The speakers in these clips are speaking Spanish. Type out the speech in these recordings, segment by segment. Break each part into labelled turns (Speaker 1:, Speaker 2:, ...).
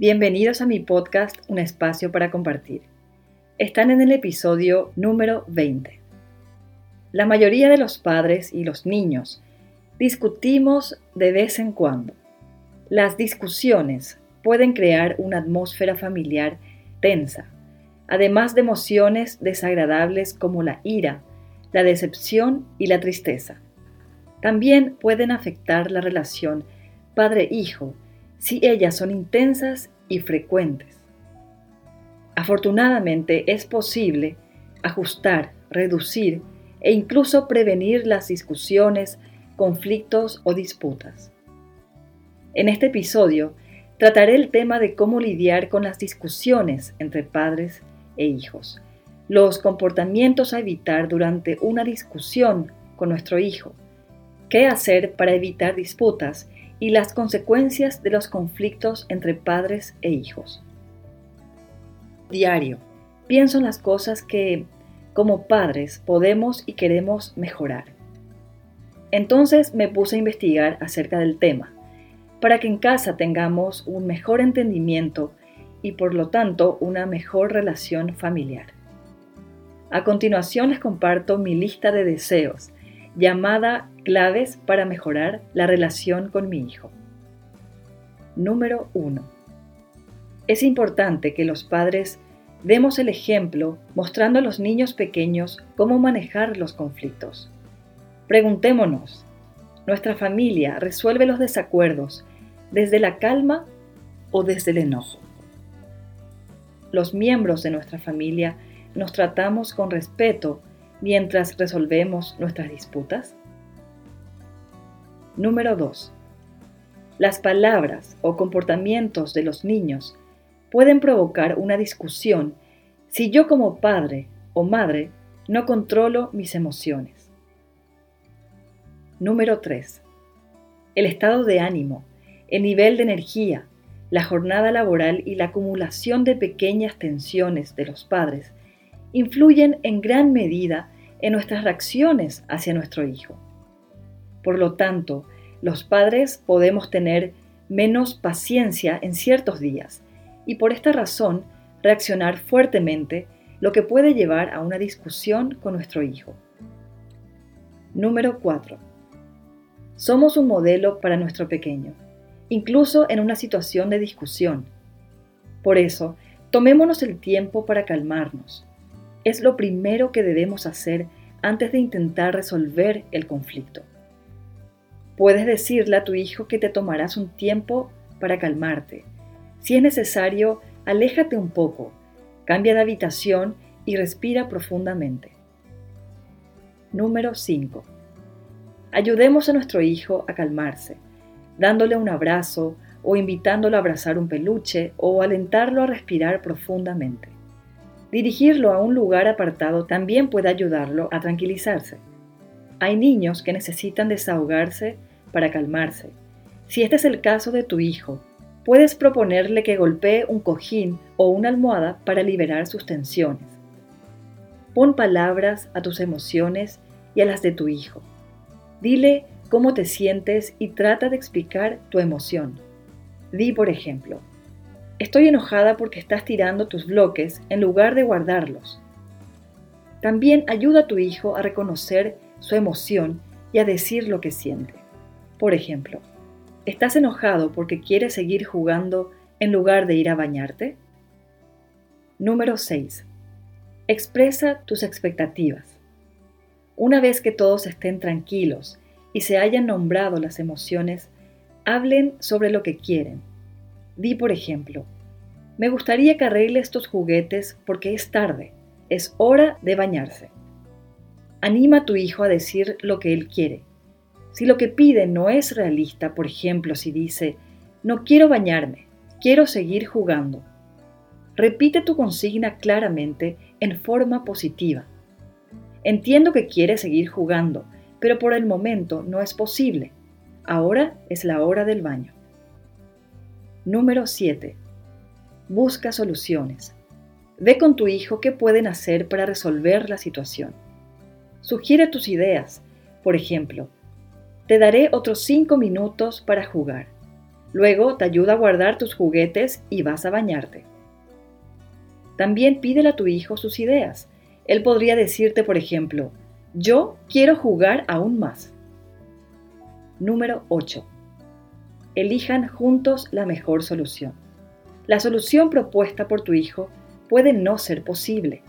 Speaker 1: Bienvenidos a mi podcast Un espacio para compartir. Están en el episodio número 20. La mayoría de los padres y los niños discutimos de vez en cuando. Las discusiones pueden crear una atmósfera familiar tensa, además de emociones desagradables como la ira, la decepción y la tristeza. También pueden afectar la relación padre-hijo si ellas son intensas y frecuentes. Afortunadamente es posible ajustar, reducir e incluso prevenir las discusiones, conflictos o disputas. En este episodio trataré el tema de cómo lidiar con las discusiones entre padres e hijos, los comportamientos a evitar durante una discusión con nuestro hijo, qué hacer para evitar disputas y las consecuencias de los conflictos entre padres e hijos. Diario, pienso en las cosas que, como padres, podemos y queremos mejorar. Entonces me puse a investigar acerca del tema, para que en casa tengamos un mejor entendimiento y por lo tanto una mejor relación familiar. A continuación les comparto mi lista de deseos, llamada Claves para mejorar la relación con mi hijo. Número 1. Es importante que los padres demos el ejemplo mostrando a los niños pequeños cómo manejar los conflictos. Preguntémonos, ¿nuestra familia resuelve los desacuerdos desde la calma o desde el enojo? Los miembros de nuestra familia nos tratamos con respeto mientras resolvemos nuestras disputas? Número 2. Las palabras o comportamientos de los niños pueden provocar una discusión si yo como padre o madre no controlo mis emociones. Número 3. El estado de ánimo, el nivel de energía, la jornada laboral y la acumulación de pequeñas tensiones de los padres influyen en gran medida en nuestras reacciones hacia nuestro hijo. Por lo tanto, los padres podemos tener menos paciencia en ciertos días y por esta razón reaccionar fuertemente, lo que puede llevar a una discusión con nuestro hijo. Número 4. Somos un modelo para nuestro pequeño, incluso en una situación de discusión. Por eso, tomémonos el tiempo para calmarnos, es lo primero que debemos hacer antes de intentar resolver el conflicto. Puedes decirle a tu hijo que te tomarás un tiempo para calmarte. Si es necesario, aléjate un poco, cambia de habitación y respira profundamente. Número 5. Ayudemos a nuestro hijo a calmarse, dándole un abrazo o invitándolo a abrazar un peluche o alentarlo a respirar profundamente. Dirigirlo a un lugar apartado también puede ayudarlo a tranquilizarse. Hay niños que necesitan desahogarse para calmarse. Si este es el caso de tu hijo, puedes proponerle que golpee un cojín o una almohada para liberar sus tensiones. Pon palabras a tus emociones y a las de tu hijo. Dile cómo te sientes y trata de explicar tu emoción. Di, por ejemplo, Estoy enojada porque estás tirando tus bloques en lugar de guardarlos. También ayuda a tu hijo a reconocer su emoción y a decir lo que siente. Por ejemplo, ¿estás enojado porque quieres seguir jugando en lugar de ir a bañarte? Número 6. Expresa tus expectativas. Una vez que todos estén tranquilos y se hayan nombrado las emociones, hablen sobre lo que quieren Di, por ejemplo, me gustaría que arregle estos juguetes porque es tarde, es hora de bañarse. Anima a tu hijo a decir lo que él quiere. Si lo que pide no es realista, por ejemplo, si dice, no quiero bañarme, quiero seguir jugando. Repite tu consigna claramente en forma positiva. Entiendo que quiere seguir jugando, pero por el momento no es posible. Ahora es la hora del baño. Número 7. Busca soluciones. Ve con tu hijo qué pueden hacer para resolver la situación. Sugiere tus ideas. Por ejemplo, te daré otros 5 minutos para jugar. Luego te ayuda a guardar tus juguetes y vas a bañarte. También pídele a tu hijo sus ideas. Él podría decirte, por ejemplo, yo quiero jugar aún más. Número 8. Elijan juntos la mejor solución. La solución propuesta por tu hijo puede no ser posible.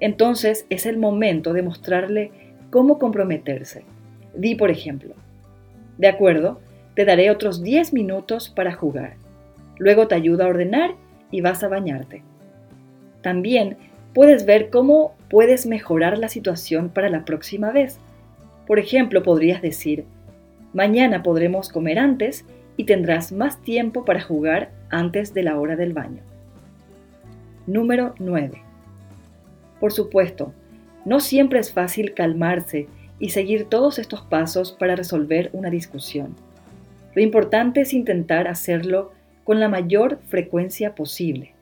Speaker 1: Entonces es el momento de mostrarle cómo comprometerse. Di, por ejemplo, de acuerdo, te daré otros 10 minutos para jugar. Luego te ayuda a ordenar y vas a bañarte. También puedes ver cómo puedes mejorar la situación para la próxima vez. Por ejemplo, podrías decir, mañana podremos comer antes y tendrás más tiempo para jugar antes de la hora del baño. Número 9. Por supuesto, no siempre es fácil calmarse y seguir todos estos pasos para resolver una discusión. Lo importante es intentar hacerlo con la mayor frecuencia posible.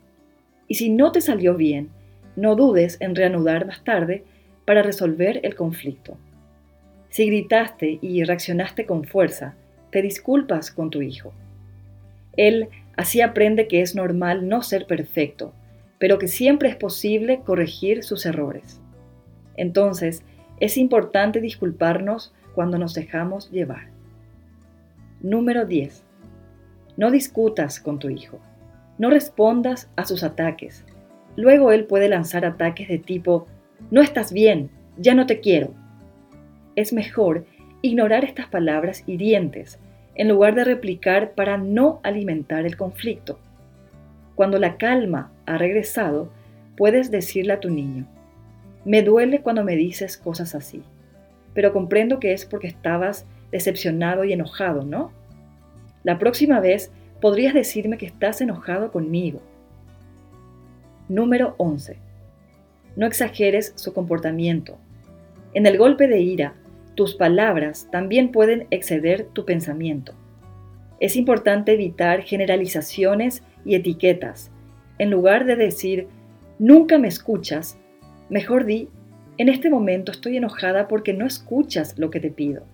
Speaker 1: Y si no te salió bien, no dudes en reanudar más tarde para resolver el conflicto. Si gritaste y reaccionaste con fuerza, te disculpas con tu hijo. Él así aprende que es normal no ser perfecto, pero que siempre es posible corregir sus errores. Entonces, es importante disculparnos cuando nos dejamos llevar. Número 10. No discutas con tu hijo. No respondas a sus ataques. Luego él puede lanzar ataques de tipo, no estás bien, ya no te quiero. Es mejor ignorar estas palabras hirientes en lugar de replicar para no alimentar el conflicto. Cuando la calma ha regresado, puedes decirle a tu niño, me duele cuando me dices cosas así, pero comprendo que es porque estabas decepcionado y enojado, ¿no? La próxima vez podrías decirme que estás enojado conmigo. Número 11. No exageres su comportamiento. En el golpe de ira, tus palabras también pueden exceder tu pensamiento. Es importante evitar generalizaciones y etiquetas. En lugar de decir, nunca me escuchas, mejor di, en este momento estoy enojada porque no escuchas lo que te pido.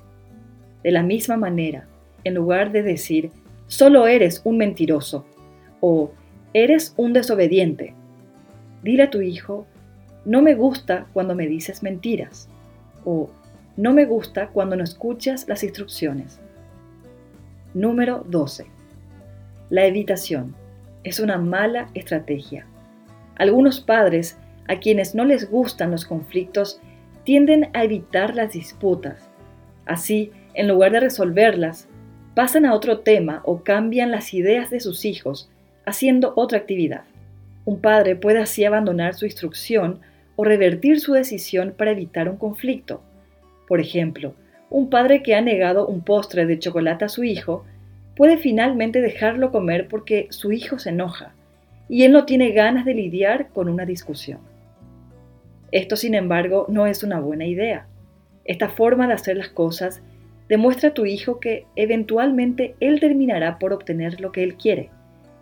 Speaker 1: De la misma manera, en lugar de decir, solo eres un mentiroso o eres un desobediente, dile a tu hijo, no me gusta cuando me dices mentiras o no me gusta cuando no escuchas las instrucciones. Número 12. La evitación es una mala estrategia. Algunos padres a quienes no les gustan los conflictos tienden a evitar las disputas. Así, en lugar de resolverlas, pasan a otro tema o cambian las ideas de sus hijos haciendo otra actividad. Un padre puede así abandonar su instrucción o revertir su decisión para evitar un conflicto. Por ejemplo, un padre que ha negado un postre de chocolate a su hijo puede finalmente dejarlo comer porque su hijo se enoja y él no tiene ganas de lidiar con una discusión. Esto, sin embargo, no es una buena idea. Esta forma de hacer las cosas demuestra a tu hijo que eventualmente él terminará por obtener lo que él quiere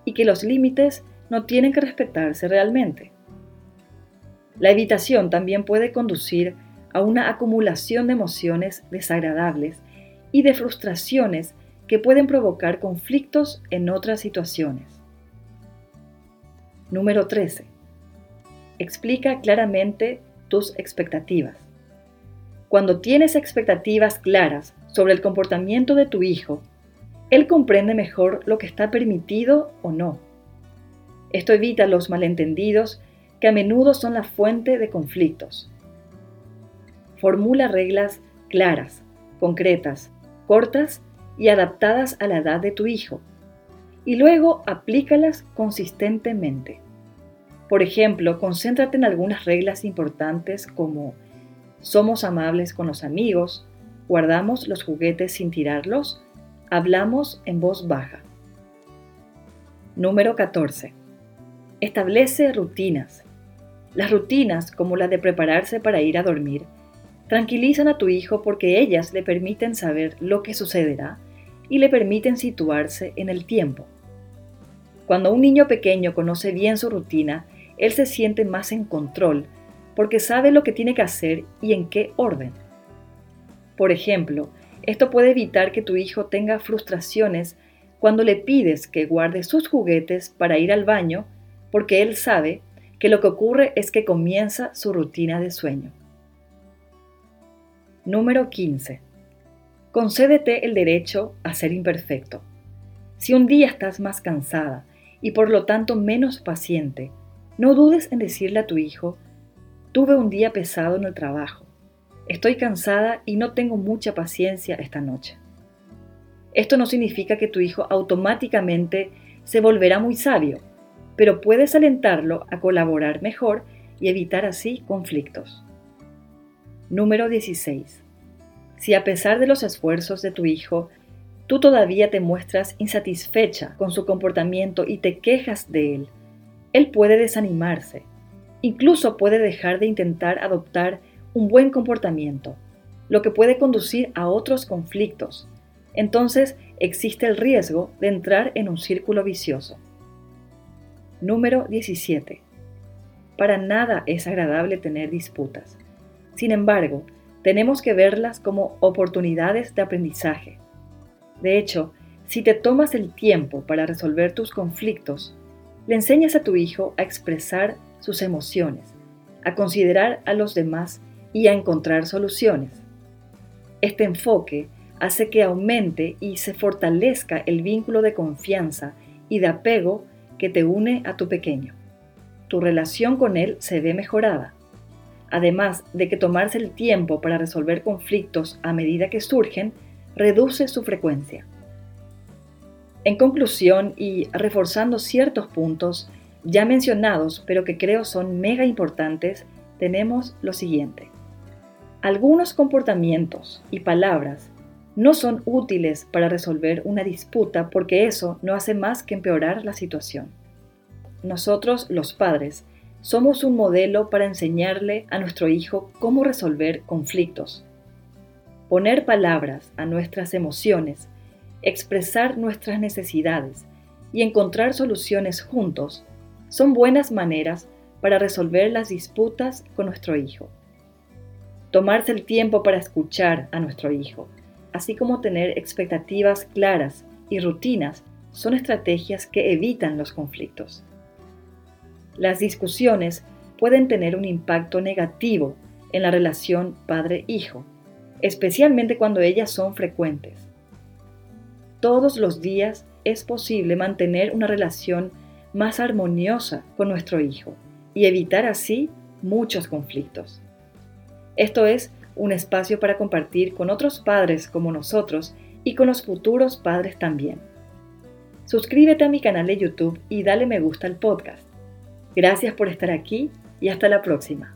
Speaker 1: y que los límites no tienen que respetarse realmente. La evitación también puede conducir a una acumulación de emociones desagradables y de frustraciones que pueden provocar conflictos en otras situaciones. Número 13. Explica claramente tus expectativas. Cuando tienes expectativas claras sobre el comportamiento de tu hijo, él comprende mejor lo que está permitido o no. Esto evita los malentendidos que a menudo son la fuente de conflictos. Formula reglas claras, concretas, cortas y adaptadas a la edad de tu hijo, y luego aplícalas consistentemente. Por ejemplo, concéntrate en algunas reglas importantes como somos amables con los amigos, guardamos los juguetes sin tirarlos, hablamos en voz baja. Número 14. Establece rutinas. Las rutinas, como la de prepararse para ir a dormir, tranquilizan a tu hijo porque ellas le permiten saber lo que sucederá y le permiten situarse en el tiempo. Cuando un niño pequeño conoce bien su rutina, él se siente más en control porque sabe lo que tiene que hacer y en qué orden. Por ejemplo, esto puede evitar que tu hijo tenga frustraciones cuando le pides que guarde sus juguetes para ir al baño porque él sabe que lo que ocurre es que comienza su rutina de sueño. Número 15. Concédete el derecho a ser imperfecto. Si un día estás más cansada y por lo tanto menos paciente, no dudes en decirle a tu hijo, tuve un día pesado en el trabajo, estoy cansada y no tengo mucha paciencia esta noche. Esto no significa que tu hijo automáticamente se volverá muy sabio, pero puedes alentarlo a colaborar mejor y evitar así conflictos. Número 16. Si a pesar de los esfuerzos de tu hijo, tú todavía te muestras insatisfecha con su comportamiento y te quejas de él, él puede desanimarse. Incluso puede dejar de intentar adoptar un buen comportamiento, lo que puede conducir a otros conflictos. Entonces existe el riesgo de entrar en un círculo vicioso. Número 17. Para nada es agradable tener disputas. Sin embargo, tenemos que verlas como oportunidades de aprendizaje. De hecho, si te tomas el tiempo para resolver tus conflictos, le enseñas a tu hijo a expresar sus emociones, a considerar a los demás y a encontrar soluciones. Este enfoque hace que aumente y se fortalezca el vínculo de confianza y de apego que te une a tu pequeño. Tu relación con él se ve mejorada. Además de que tomarse el tiempo para resolver conflictos a medida que surgen reduce su frecuencia. En conclusión y reforzando ciertos puntos ya mencionados, pero que creo son mega importantes, tenemos lo siguiente. Algunos comportamientos y palabras no son útiles para resolver una disputa porque eso no hace más que empeorar la situación. Nosotros, los padres, somos un modelo para enseñarle a nuestro hijo cómo resolver conflictos. Poner palabras a nuestras emociones, expresar nuestras necesidades y encontrar soluciones juntos son buenas maneras para resolver las disputas con nuestro hijo. Tomarse el tiempo para escuchar a nuestro hijo así como tener expectativas claras y rutinas, son estrategias que evitan los conflictos. Las discusiones pueden tener un impacto negativo en la relación padre-hijo, especialmente cuando ellas son frecuentes. Todos los días es posible mantener una relación más armoniosa con nuestro hijo y evitar así muchos conflictos. Esto es un espacio para compartir con otros padres como nosotros y con los futuros padres también. Suscríbete a mi canal de YouTube y dale me gusta al podcast. Gracias por estar aquí y hasta la próxima.